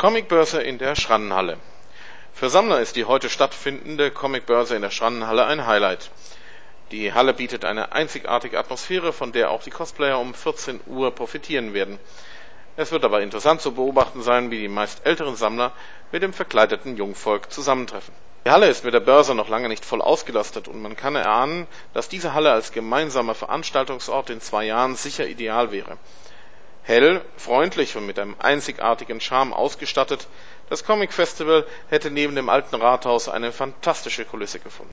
Comicbörse in der Schrannenhalle. Für Sammler ist die heute stattfindende Comicbörse in der Schrannenhalle ein Highlight. Die Halle bietet eine einzigartige Atmosphäre, von der auch die Cosplayer um 14 Uhr profitieren werden. Es wird aber interessant zu beobachten sein, wie die meist älteren Sammler mit dem verkleideten Jungvolk zusammentreffen. Die Halle ist mit der Börse noch lange nicht voll ausgelastet und man kann erahnen, dass diese Halle als gemeinsamer Veranstaltungsort in zwei Jahren sicher ideal wäre. Hell, freundlich und mit einem einzigartigen Charme ausgestattet, das Comic Festival hätte neben dem alten Rathaus eine fantastische Kulisse gefunden